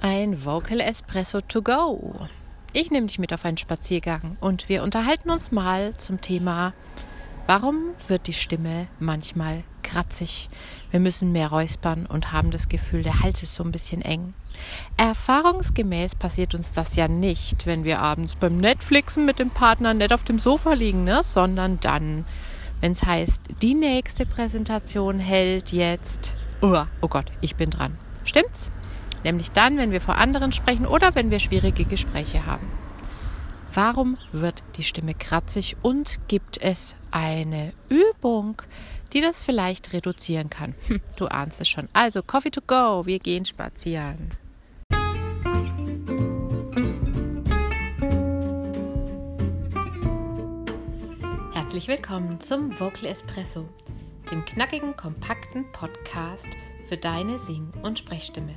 ein Vocal Espresso to go. Ich nehme dich mit auf einen Spaziergang und wir unterhalten uns mal zum Thema, warum wird die Stimme manchmal kratzig? Wir müssen mehr räuspern und haben das Gefühl, der Hals ist so ein bisschen eng. Erfahrungsgemäß passiert uns das ja nicht, wenn wir abends beim Netflixen mit dem Partner nett auf dem Sofa liegen, ne? sondern dann, wenn es heißt, die nächste Präsentation hält jetzt. Oh, oh Gott, ich bin dran. Stimmt's? Nämlich dann, wenn wir vor anderen sprechen oder wenn wir schwierige Gespräche haben. Warum wird die Stimme kratzig und gibt es eine Übung, die das vielleicht reduzieren kann? Hm, du ahnst es schon. Also, Coffee to go, wir gehen spazieren. Herzlich willkommen zum Vocal Espresso, dem knackigen, kompakten Podcast für deine Sing- und Sprechstimme.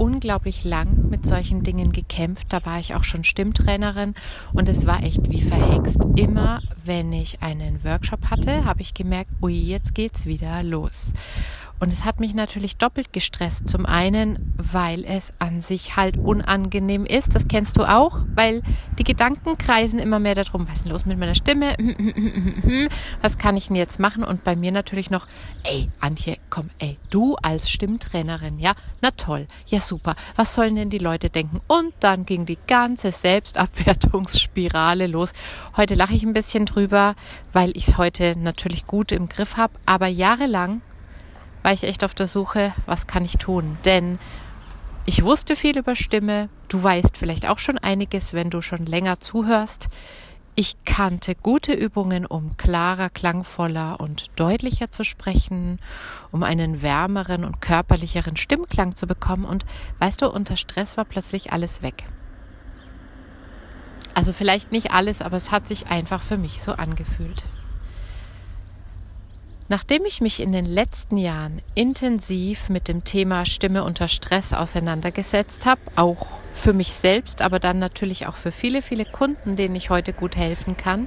unglaublich lang mit solchen Dingen gekämpft. Da war ich auch schon Stimmtrainerin und es war echt wie verhext. Immer wenn ich einen Workshop hatte, habe ich gemerkt, ui, jetzt geht's wieder los. Und es hat mich natürlich doppelt gestresst. Zum einen, weil es an sich halt unangenehm ist. Das kennst du auch, weil die Gedanken kreisen immer mehr darum, was ist denn los mit meiner Stimme? Was kann ich denn jetzt machen? Und bei mir natürlich noch, ey, Antje, komm, ey, du als Stimmtrainerin, ja? Na toll, ja super. Was sollen denn die Leute denken? Und dann ging die ganze Selbstabwertungsspirale los. Heute lache ich ein bisschen drüber, weil ich es heute natürlich gut im Griff habe. Aber jahrelang war ich echt auf der Suche, was kann ich tun? Denn ich wusste viel über Stimme. Du weißt vielleicht auch schon einiges, wenn du schon länger zuhörst. Ich kannte gute Übungen, um klarer, klangvoller und deutlicher zu sprechen, um einen wärmeren und körperlicheren Stimmklang zu bekommen. Und weißt du, unter Stress war plötzlich alles weg. Also vielleicht nicht alles, aber es hat sich einfach für mich so angefühlt. Nachdem ich mich in den letzten Jahren intensiv mit dem Thema Stimme unter Stress auseinandergesetzt habe, auch für mich selbst, aber dann natürlich auch für viele, viele Kunden, denen ich heute gut helfen kann,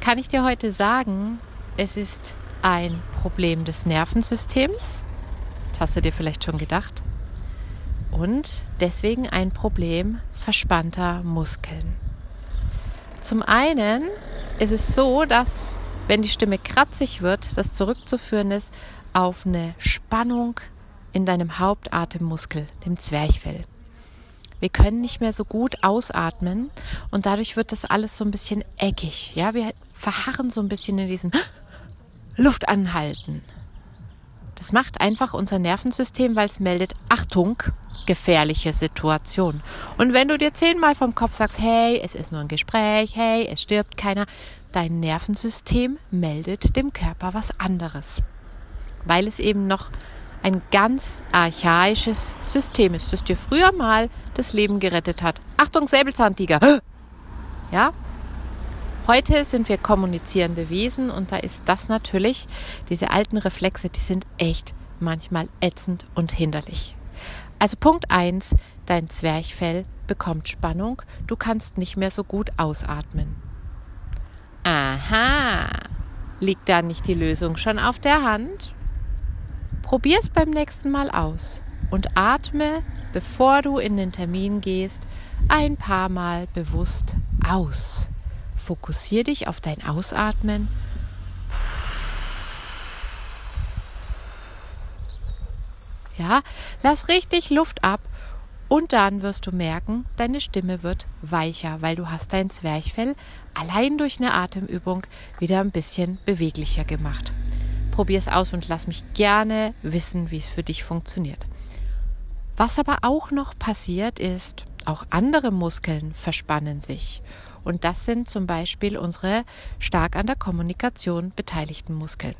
kann ich dir heute sagen, es ist ein Problem des Nervensystems. Das hast du dir vielleicht schon gedacht. Und deswegen ein Problem verspannter Muskeln. Zum einen ist es so, dass wenn die Stimme kratzig wird, das zurückzuführen ist auf eine Spannung in deinem Hauptatemmuskel, dem Zwerchfell. Wir können nicht mehr so gut ausatmen und dadurch wird das alles so ein bisschen eckig. Ja, wir verharren so ein bisschen in diesem Luft anhalten. Das macht einfach unser Nervensystem, weil es meldet, Achtung, gefährliche Situation. Und wenn du dir zehnmal vom Kopf sagst, hey, es ist nur ein Gespräch, hey, es stirbt keiner, dein Nervensystem meldet dem Körper was anderes. Weil es eben noch ein ganz archaisches System ist, das dir früher mal das Leben gerettet hat. Achtung, Säbelzahntiger! Ja? Heute sind wir kommunizierende Wesen und da ist das natürlich, diese alten Reflexe, die sind echt manchmal ätzend und hinderlich. Also Punkt 1, dein Zwerchfell bekommt Spannung, du kannst nicht mehr so gut ausatmen. Aha, liegt da nicht die Lösung schon auf der Hand? Probier es beim nächsten Mal aus und atme, bevor du in den Termin gehst, ein paar Mal bewusst aus. Fokussier dich auf dein Ausatmen. Ja, lass richtig Luft ab und dann wirst du merken, deine Stimme wird weicher, weil du hast dein Zwerchfell allein durch eine Atemübung wieder ein bisschen beweglicher gemacht. Probier es aus und lass mich gerne wissen, wie es für dich funktioniert. Was aber auch noch passiert ist, auch andere Muskeln verspannen sich. Und das sind zum Beispiel unsere stark an der Kommunikation beteiligten Muskeln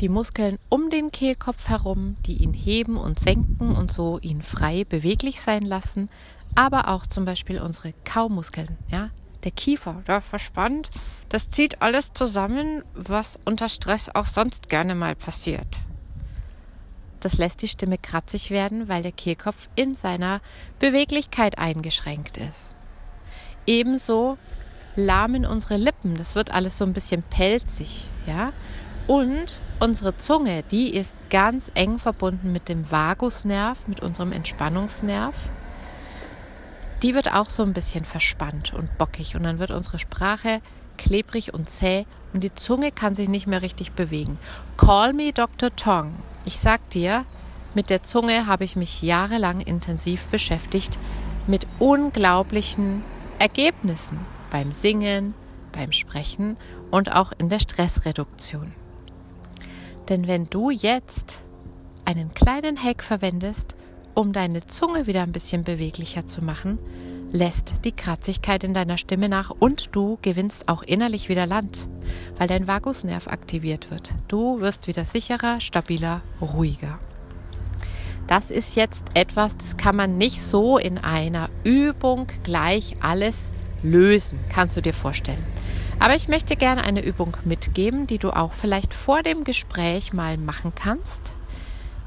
die Muskeln um den Kehlkopf herum, die ihn heben und senken und so ihn frei beweglich sein lassen, aber auch zum Beispiel unsere Kaumuskeln, ja, der Kiefer, der verspannt, das zieht alles zusammen, was unter Stress auch sonst gerne mal passiert. Das lässt die Stimme kratzig werden, weil der Kehlkopf in seiner Beweglichkeit eingeschränkt ist. Ebenso lahmen unsere Lippen, das wird alles so ein bisschen pelzig, ja? Und unsere Zunge, die ist ganz eng verbunden mit dem Vagusnerv, mit unserem Entspannungsnerv. Die wird auch so ein bisschen verspannt und bockig und dann wird unsere Sprache klebrig und zäh und die Zunge kann sich nicht mehr richtig bewegen. Call me Dr. Tong. Ich sag dir, mit der Zunge habe ich mich jahrelang intensiv beschäftigt mit unglaublichen Ergebnissen beim Singen, beim Sprechen und auch in der Stressreduktion. Denn wenn du jetzt einen kleinen Hack verwendest, um deine Zunge wieder ein bisschen beweglicher zu machen, lässt die Kratzigkeit in deiner Stimme nach und du gewinnst auch innerlich wieder Land, weil dein Vagusnerv aktiviert wird. Du wirst wieder sicherer, stabiler, ruhiger. Das ist jetzt etwas, das kann man nicht so in einer Übung gleich alles lösen, kannst du dir vorstellen. Aber ich möchte gerne eine Übung mitgeben, die du auch vielleicht vor dem Gespräch mal machen kannst,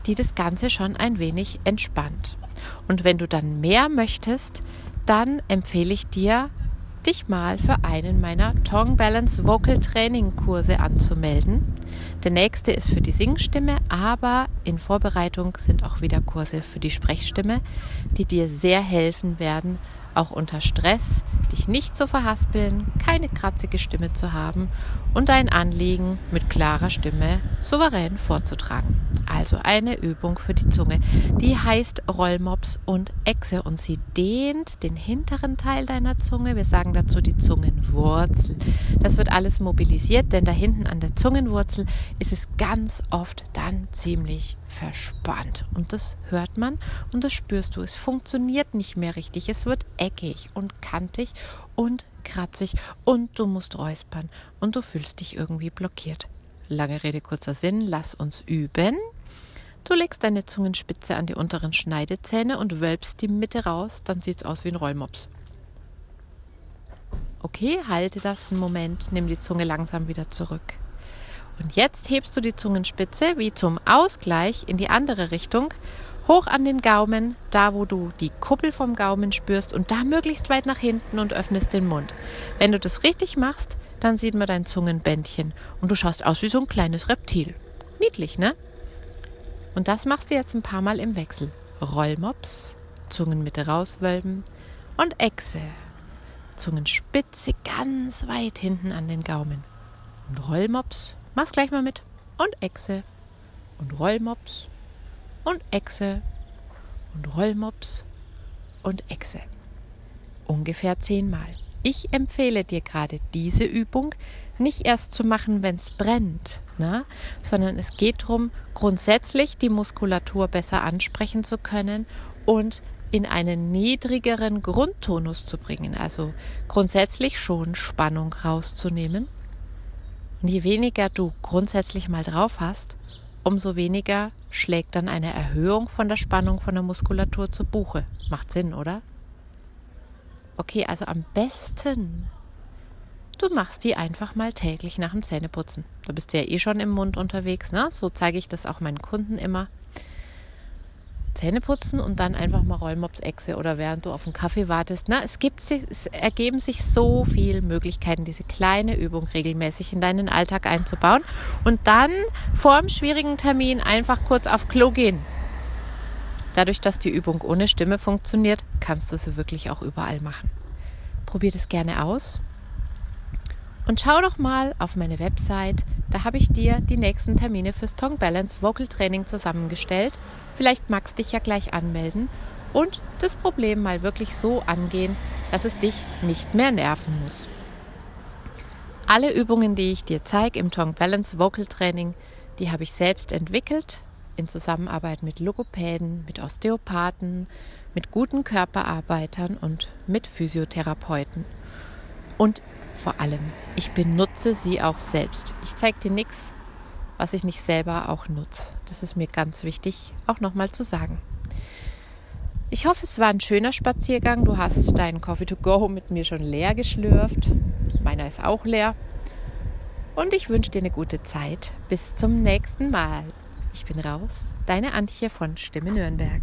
die das Ganze schon ein wenig entspannt. Und wenn du dann mehr möchtest, dann empfehle ich dir, dich mal für einen meiner Tongue Balance Vocal Training Kurse anzumelden. Der nächste ist für die Singstimme, aber in Vorbereitung sind auch wieder Kurse für die Sprechstimme, die dir sehr helfen werden, auch unter Stress dich nicht zu verhaspeln, keine kratzige Stimme zu haben und dein Anliegen mit klarer Stimme souverän vorzutragen. Also eine Übung für die Zunge, die heißt Rollmops und Echse und sie dehnt den hinteren Teil deiner Zunge. Wir sagen dazu die Zungenwurzel. Das wird alles mobilisiert, denn da hinten an der Zungenwurzel ist es ganz oft dann ziemlich verspannt. Und das hört man und das spürst du. Es funktioniert nicht mehr richtig. Es wird eckig und kantig und kratzig und du musst räuspern und du fühlst dich irgendwie blockiert. Lange Rede, kurzer Sinn, lass uns üben. Du legst deine Zungenspitze an die unteren Schneidezähne und wölbst die Mitte raus, dann sieht es aus wie ein Rollmops. Okay, halte das einen Moment, nimm die Zunge langsam wieder zurück. Und jetzt hebst du die Zungenspitze wie zum Ausgleich in die andere Richtung hoch an den Gaumen, da wo du die Kuppel vom Gaumen spürst und da möglichst weit nach hinten und öffnest den Mund. Wenn du das richtig machst, dann sieht man dein Zungenbändchen und du schaust aus wie so ein kleines Reptil. Niedlich, ne? Und das machst du jetzt ein paar Mal im Wechsel. Rollmops, Zungenmitte rauswölben und Echse. Zungenspitze ganz weit hinten an den Gaumen. Und Rollmops, mach's gleich mal mit. Und Echse. Und Rollmops und Echse und Rollmops und Echse. Ungefähr zehnmal. Ich empfehle dir gerade diese Übung nicht erst zu machen, wenn es brennt, ne? sondern es geht darum, grundsätzlich die Muskulatur besser ansprechen zu können und in einen niedrigeren Grundtonus zu bringen. Also grundsätzlich schon Spannung rauszunehmen. Und je weniger du grundsätzlich mal drauf hast, umso weniger schlägt dann eine Erhöhung von der Spannung von der Muskulatur zu Buche. Macht Sinn, oder? Okay, also am besten, du machst die einfach mal täglich nach dem Zähneputzen. Du bist ja eh schon im Mund unterwegs, ne? So zeige ich das auch meinen Kunden immer. Zähne putzen und dann einfach mal Rollmops-Echse oder während du auf einen Kaffee wartest. Na, es, gibt, es ergeben sich so viele Möglichkeiten, diese kleine Übung regelmäßig in deinen Alltag einzubauen und dann vor dem schwierigen Termin einfach kurz auf Klo gehen. Dadurch, dass die Übung ohne Stimme funktioniert, kannst du sie wirklich auch überall machen. Probier das gerne aus. Und schau doch mal auf meine Website, da habe ich dir die nächsten Termine fürs Tongue Balance Vocal Training zusammengestellt. Vielleicht magst dich ja gleich anmelden und das Problem mal wirklich so angehen, dass es dich nicht mehr nerven muss. Alle Übungen, die ich dir zeige im Tongue Balance Vocal Training, die habe ich selbst entwickelt in Zusammenarbeit mit Logopäden, mit Osteopathen, mit guten Körperarbeitern und mit Physiotherapeuten. Und vor allem, ich benutze sie auch selbst. Ich zeige dir nichts, was ich nicht selber auch nutze. Das ist mir ganz wichtig, auch nochmal zu sagen. Ich hoffe, es war ein schöner Spaziergang. Du hast deinen Coffee to go mit mir schon leer geschlürft. Meiner ist auch leer. Und ich wünsche dir eine gute Zeit. Bis zum nächsten Mal. Ich bin raus. Deine Antje von Stimme Nürnberg.